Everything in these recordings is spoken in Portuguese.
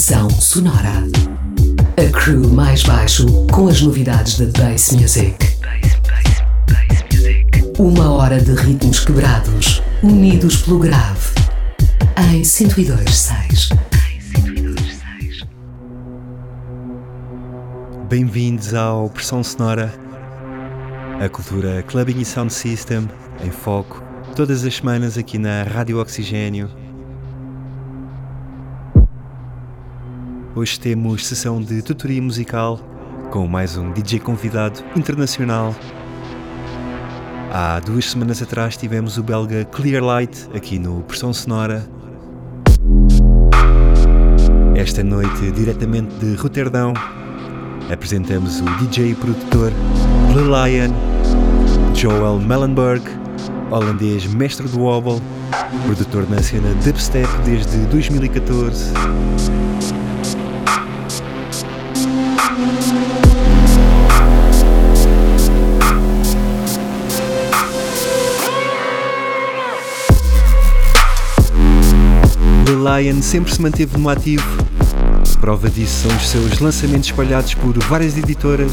Estação Sonora. A crew mais baixo com as novidades da Bass Music. Uma hora de ritmos quebrados, unidos pelo grave. Em 102.6. Bem-vindos ao Pressão Sonora, a cultura Clubbing e Sound System em foco, todas as semanas aqui na Rádio Oxigênio Hoje temos sessão de tutoria musical com mais um DJ convidado internacional. Há duas semanas atrás tivemos o belga Clearlight aqui no Pressão Sonora. Esta noite, diretamente de Roterdão, apresentamos o DJ e produtor Blue Lion, Joel Mellenberg, holandês mestre do wobble, produtor na cena dubstep desde 2014. Lion sempre se manteve no ativo. Prova disso são os seus lançamentos espalhados por várias editoras,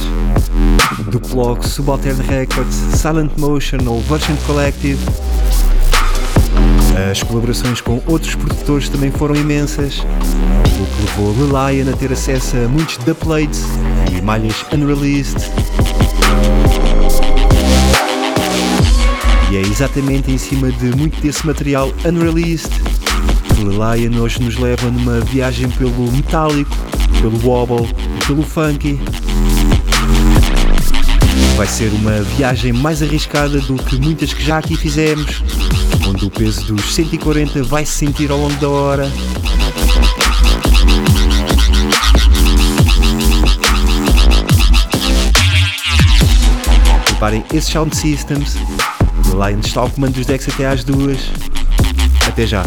do blog Subaltern Records, Silent Motion ou Version Collective. As colaborações com outros produtores também foram imensas, o que levou The Lion a ter acesso a muitos dubplates e malhas unreleased. E é exatamente em cima de muito desse material unreleased Lion hoje nos leva numa viagem pelo metálico, pelo wobble e pelo funky. Vai ser uma viagem mais arriscada do que muitas que já aqui fizemos, onde o peso dos 140 vai se sentir ao longo da hora. Preparem esses sound systems. Lion está ao comando dos decks até às duas. Até já.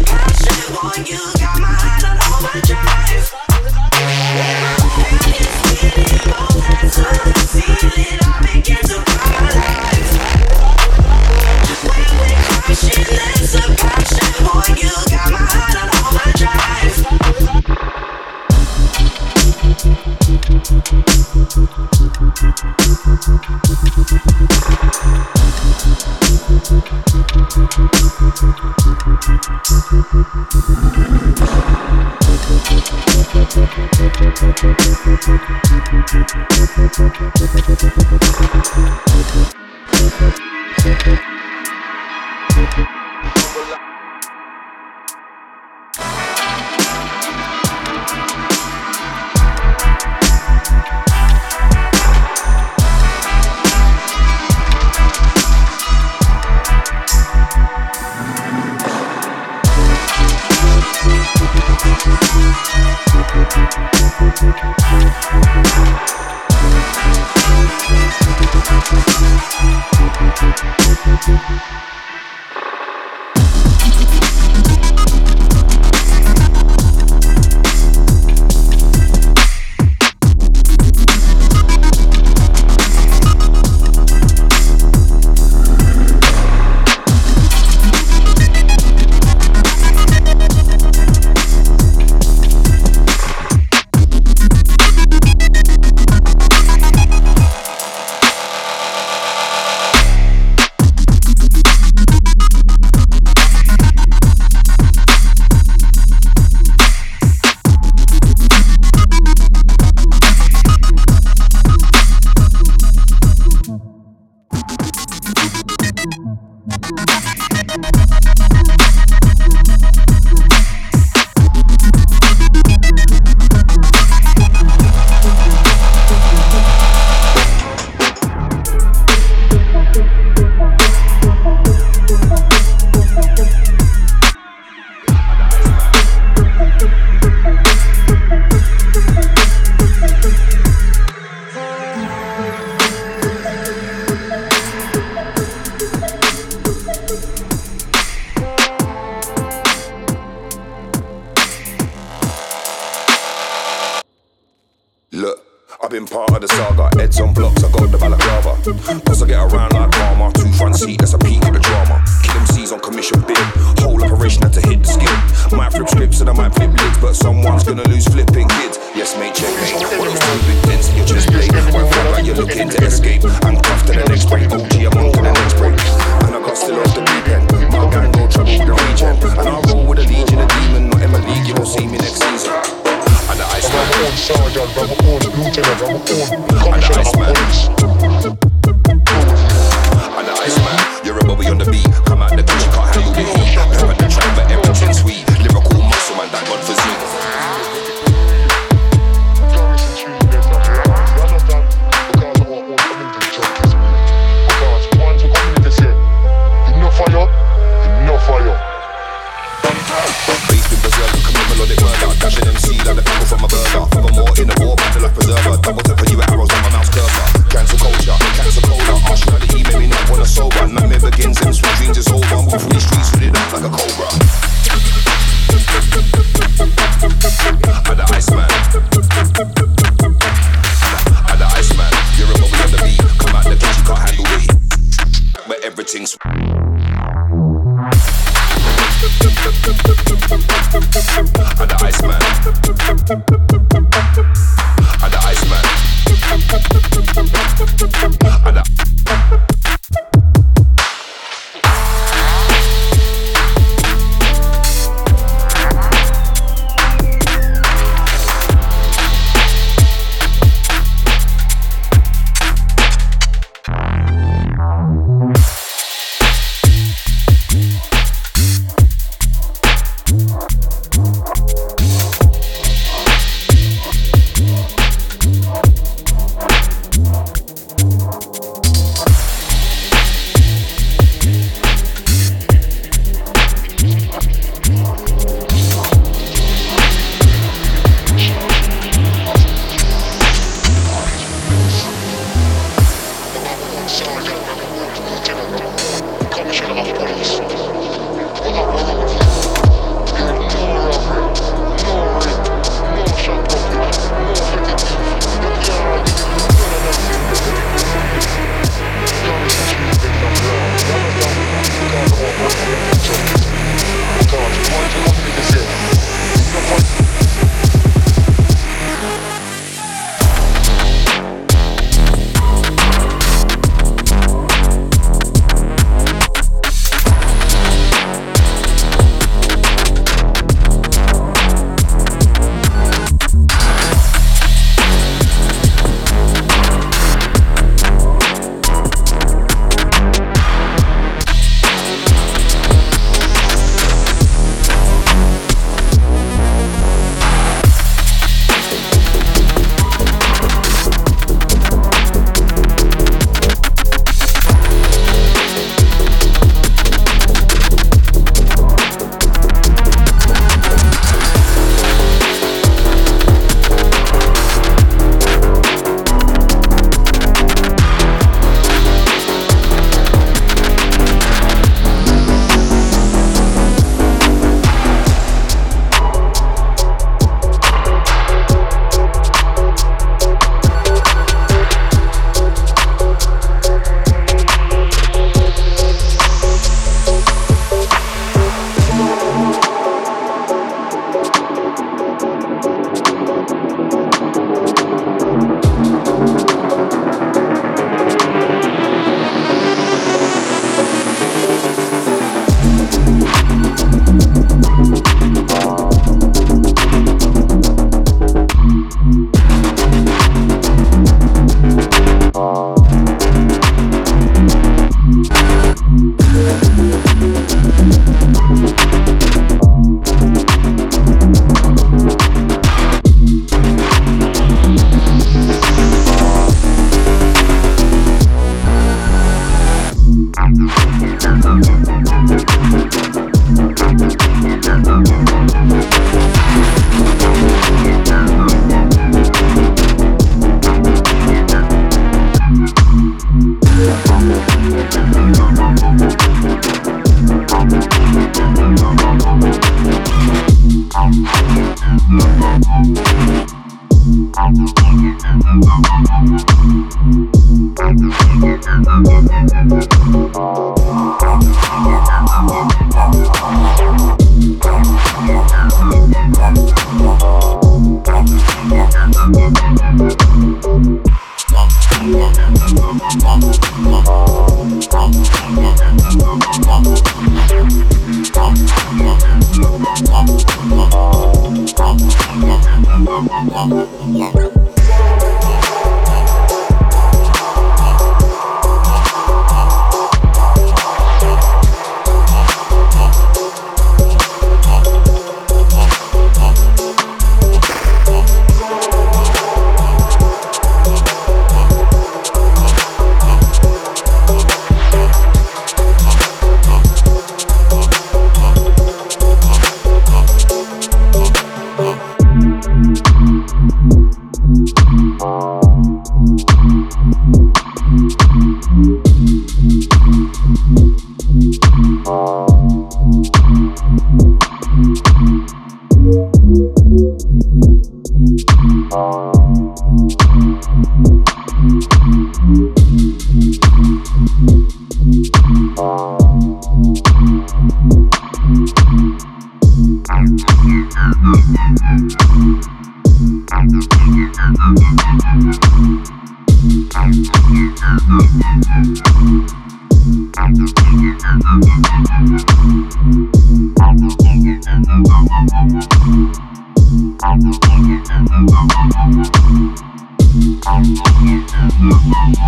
passion for you got my heart on overdrive.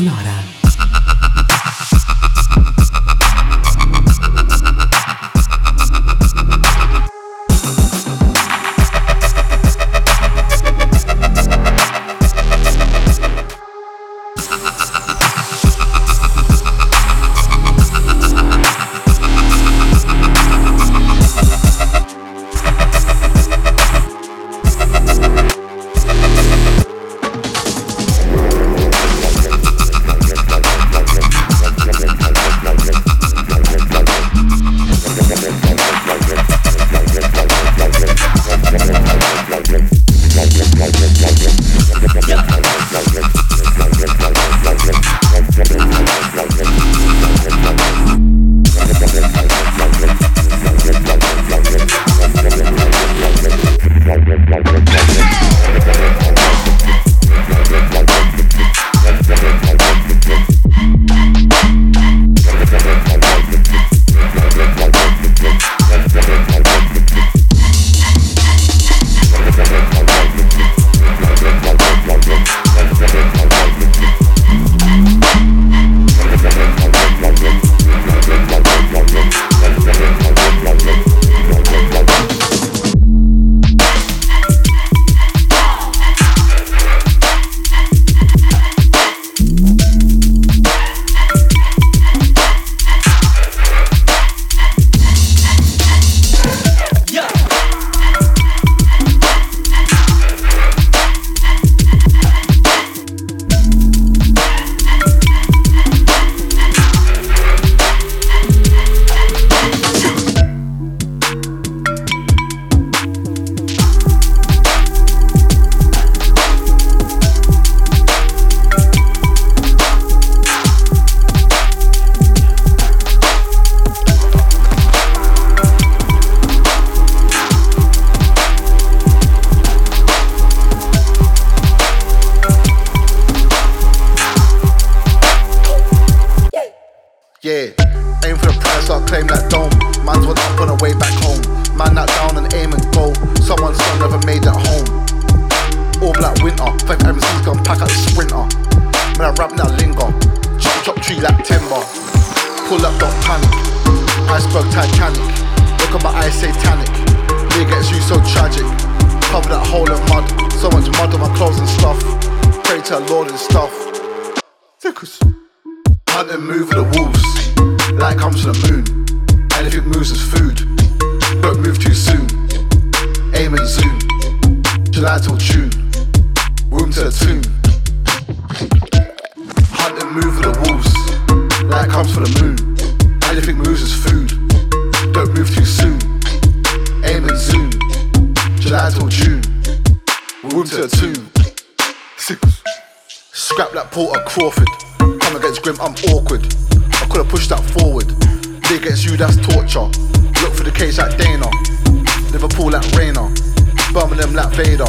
Lord and Scrap like Porter Crawford. Come against Grim, I'm awkward. I could have pushed that forward. Me against you, that's torture. Look for the case like Dana. Liverpool like Rayner. Birmingham like Vader.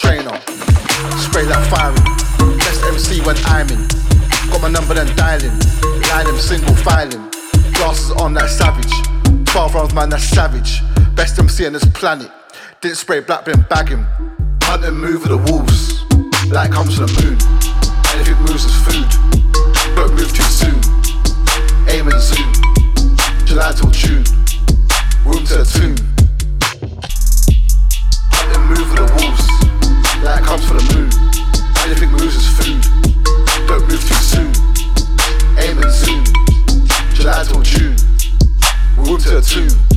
Trainer. Spray like firing. Best MC when I'm in. Got my number then dialing. Line him single filing. Glasses on like savage. 12 rounds man, that's savage. Best MC on this planet. Didn't spray black bin bag him. Hunt and move with the wolves. Light comes from the moon. Anything moves is food. Don't move too soon. Aim and zoom. July till June. Room to the tune. Hunt and move with the wolves. Light comes from the moon. Anything moves is food. Don't move too soon. Aim and zoom. July till June. Room to the tune.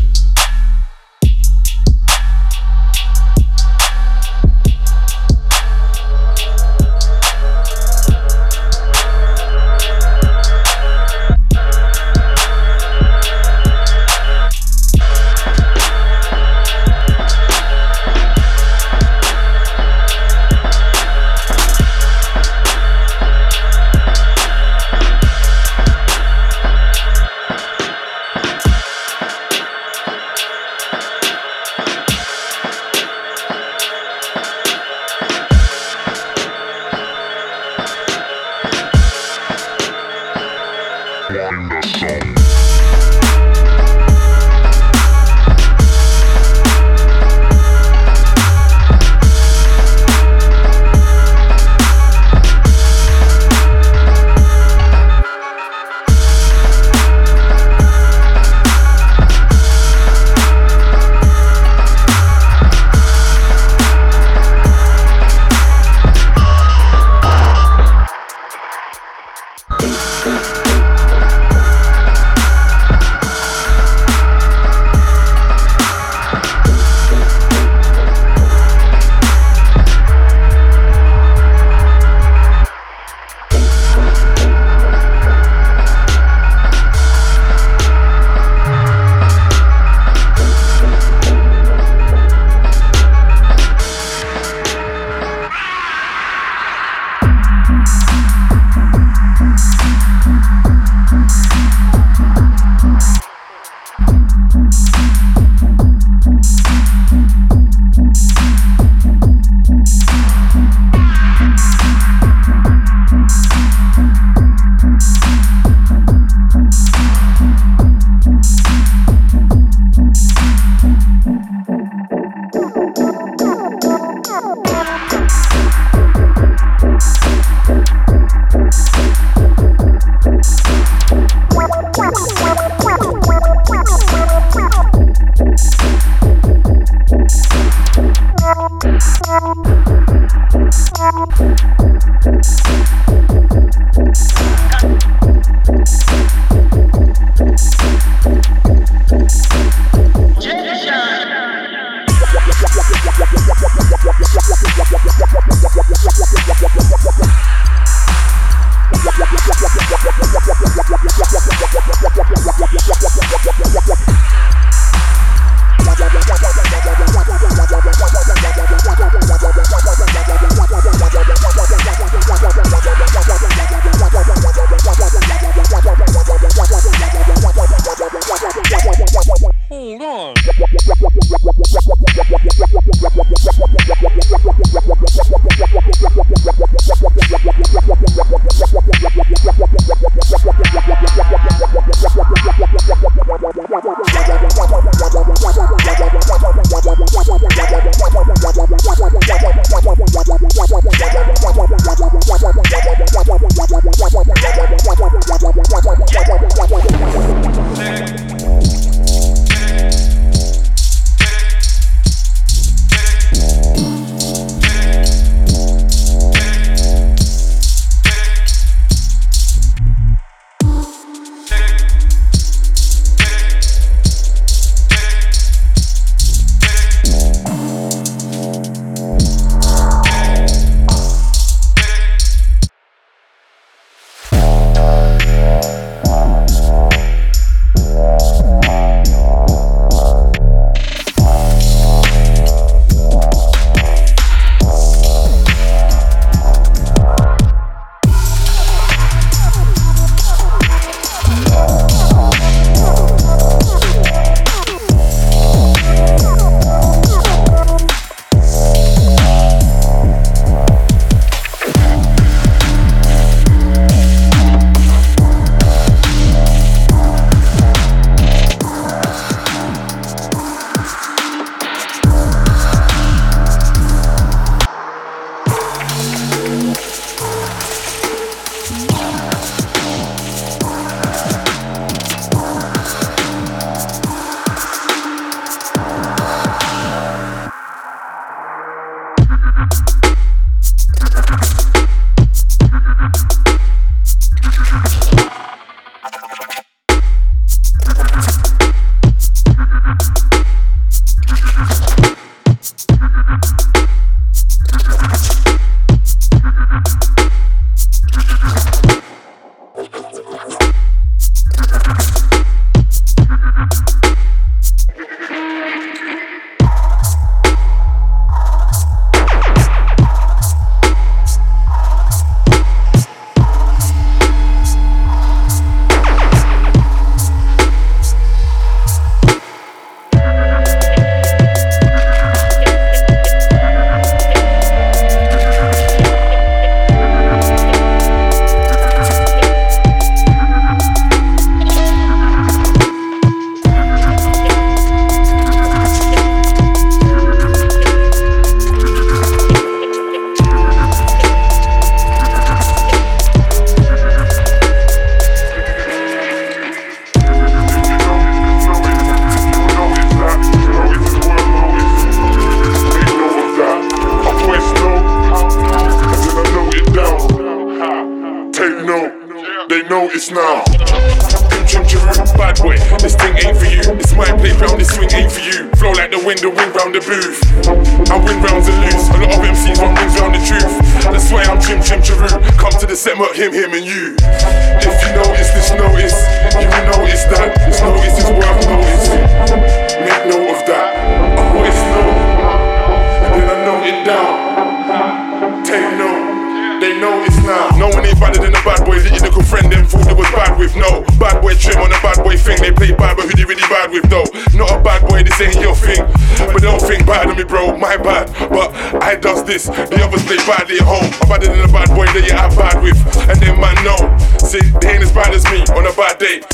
Now. No one ain't badder than a bad boy. The lyrical friend them thought they was bad with. No bad boy trim on a bad boy thing. They play bad, but who they really bad with though? Not a bad boy. This ain't your thing. But don't think bad of me, bro. My bad. But I does this. The others play badly at home. I'm badder than a bad boy that you have bad with. And then man know. See, they ain't as bad as me on a bad day.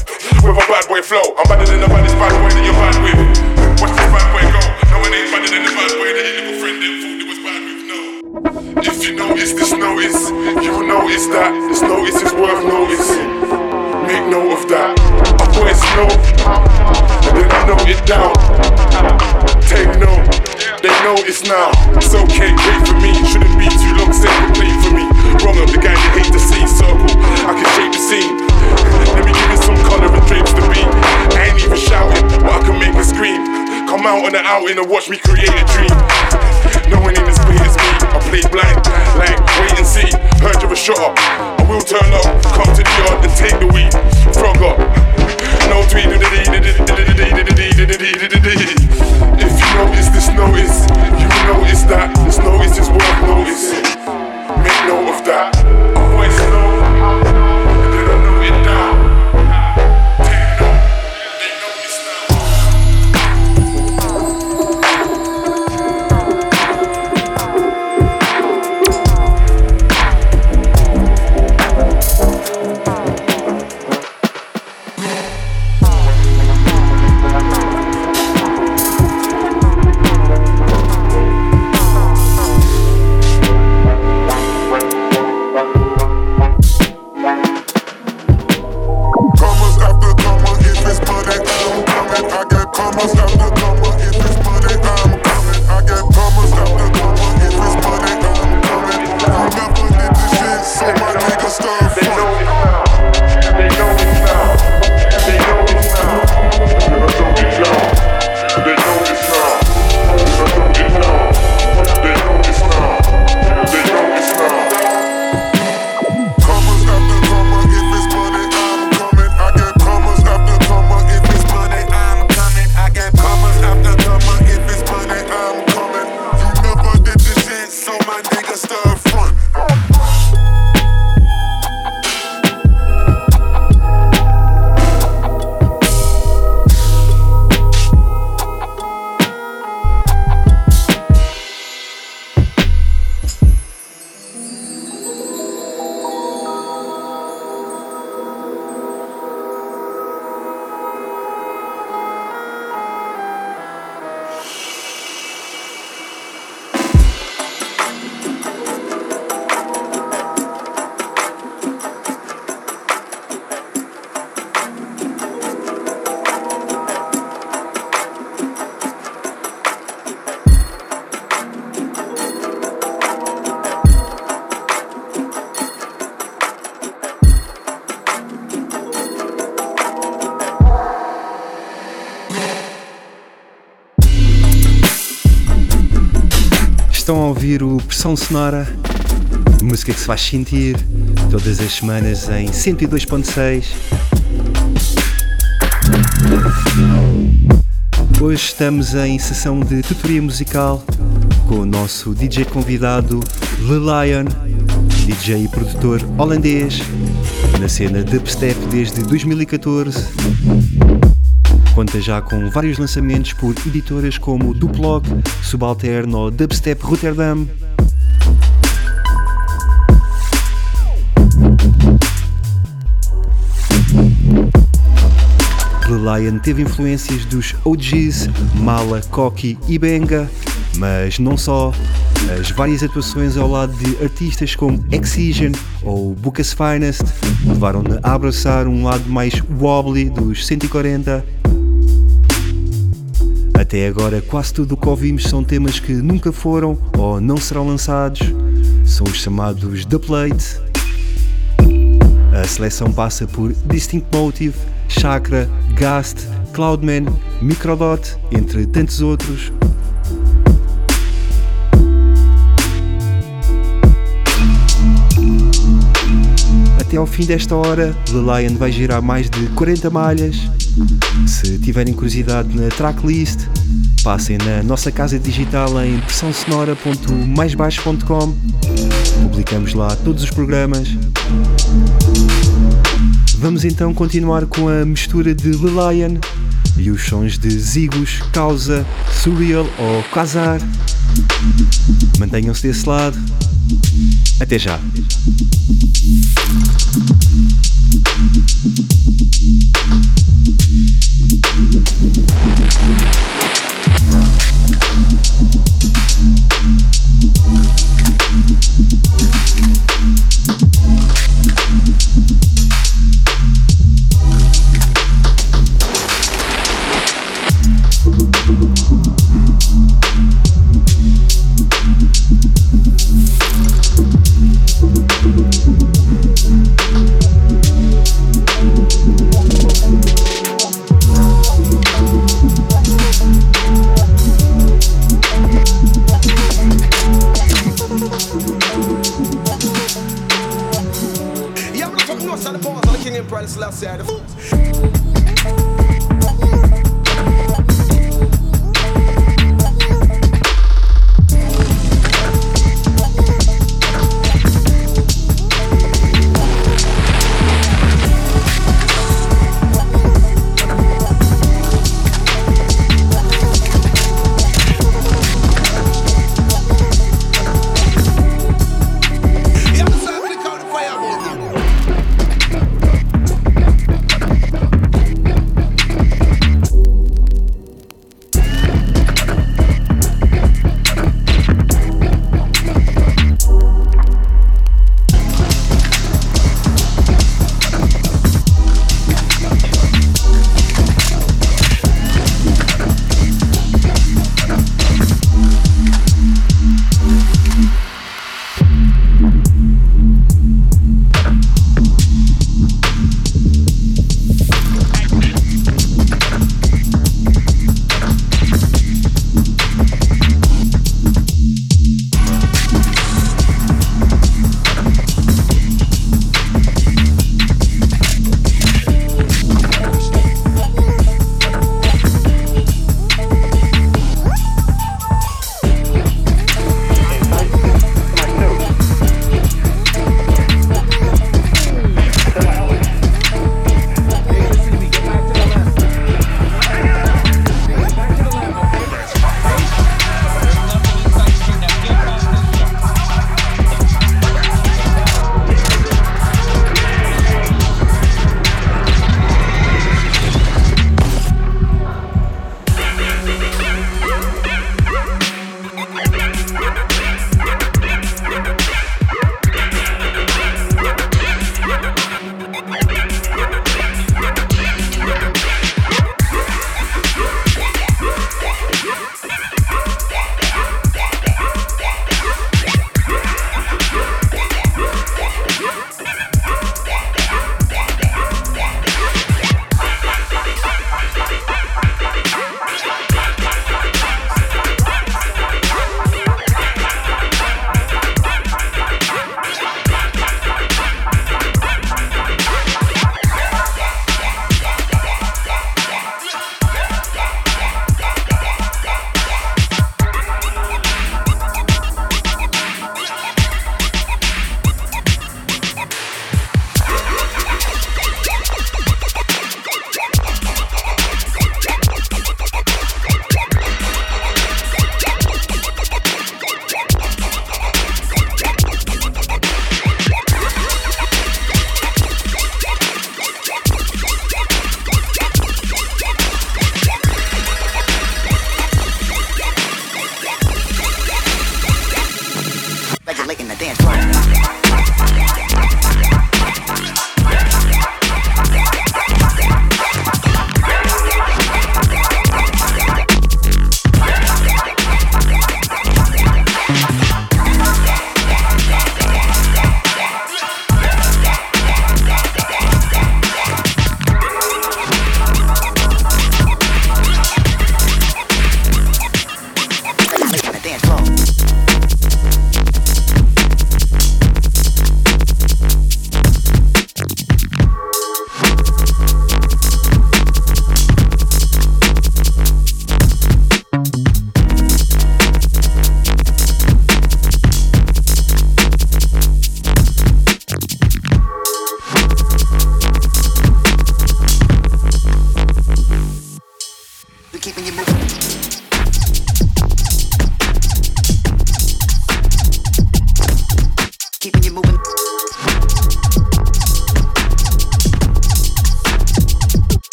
With a bad boy flow. I'm badder than the baddest bad boy that you're bad with. Watch this bad boy go. No one ain't badder than the bad boy that your If you notice this notice, you will notice that this notice is worth noticing. Make note of that. I voice note, and then I note it down. Take note, they it's now. It's okay, wait for me. Shouldn't be too long, say complete for me. Wrong up the guy you hate to see. Circle, I can shape the scene. Let me give you some color and drapes to beat. I ain't even shouting, but I can make a scream. Come out on the outing and watch me create a dream. No one in this me. I play blind, like wait and see. Heard you a shot up. I will turn up, come to the yard and take the weed. Frog up. No tweet. If you notice this notice, you will notice that this notice is worth noticing. Make note of that. I voice come, comer. If it's money. I'm coming. I got ouvir o Pressão Sonora, música que se faz sentir todas as semanas em 102.6. Hoje estamos em sessão de tutoria musical com o nosso DJ convidado Le Lion, DJ e produtor holandês, na cena dubstep desde 2014. Conta já com vários lançamentos por editoras como Duplog, Subaltern ou Dubstep Rotterdam. The Lion teve influências dos OGs, Mala, Koki e Benga, mas não só. As várias atuações ao lado de artistas como Excision ou Bucas Finest levaram-no a abraçar um lado mais wobbly dos 140 até agora, quase tudo o que ouvimos são temas que nunca foram ou não serão lançados. São os chamados The Plate. A seleção passa por Distinct Motive, Chakra, Gast, Cloudman, Microdot, entre tantos outros. Até ao fim desta hora, The Lion vai girar mais de 40 malhas. Se tiverem curiosidade na tracklist, passem na nossa casa digital em pressãosonora.maisbaixo.com. Publicamos lá todos os programas. Vamos então continuar com a mistura de The Lion e os sons de Zigos, Causa, Surreal ou Quasar. Mantenham-se desse lado. Até já.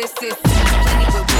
this is. Plenty with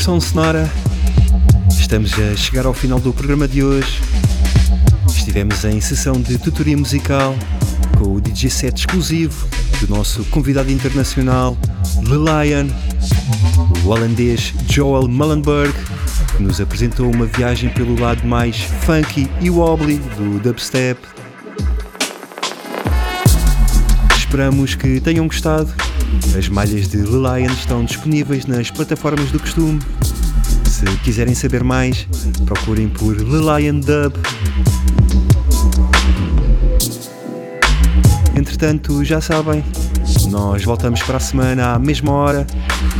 Pressão Sonora. Estamos a chegar ao final do programa de hoje. Estivemos em sessão de tutoria musical com o DJ set exclusivo do nosso convidado internacional, Le Lion, o holandês Joel Mullenberg, que nos apresentou uma viagem pelo lado mais funky e wobbly do dubstep. Esperamos que tenham gostado as malhas de Le Lion estão disponíveis nas plataformas do costume. Se quiserem saber mais, procurem por Le Lion Dub. Entretanto, já sabem, nós voltamos para a semana à mesma hora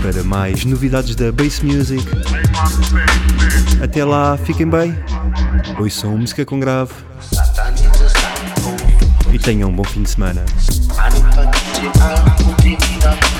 para mais novidades da Bass Music. Até lá, fiquem bem, ouçam música com grave e tenham um bom fim de semana. up.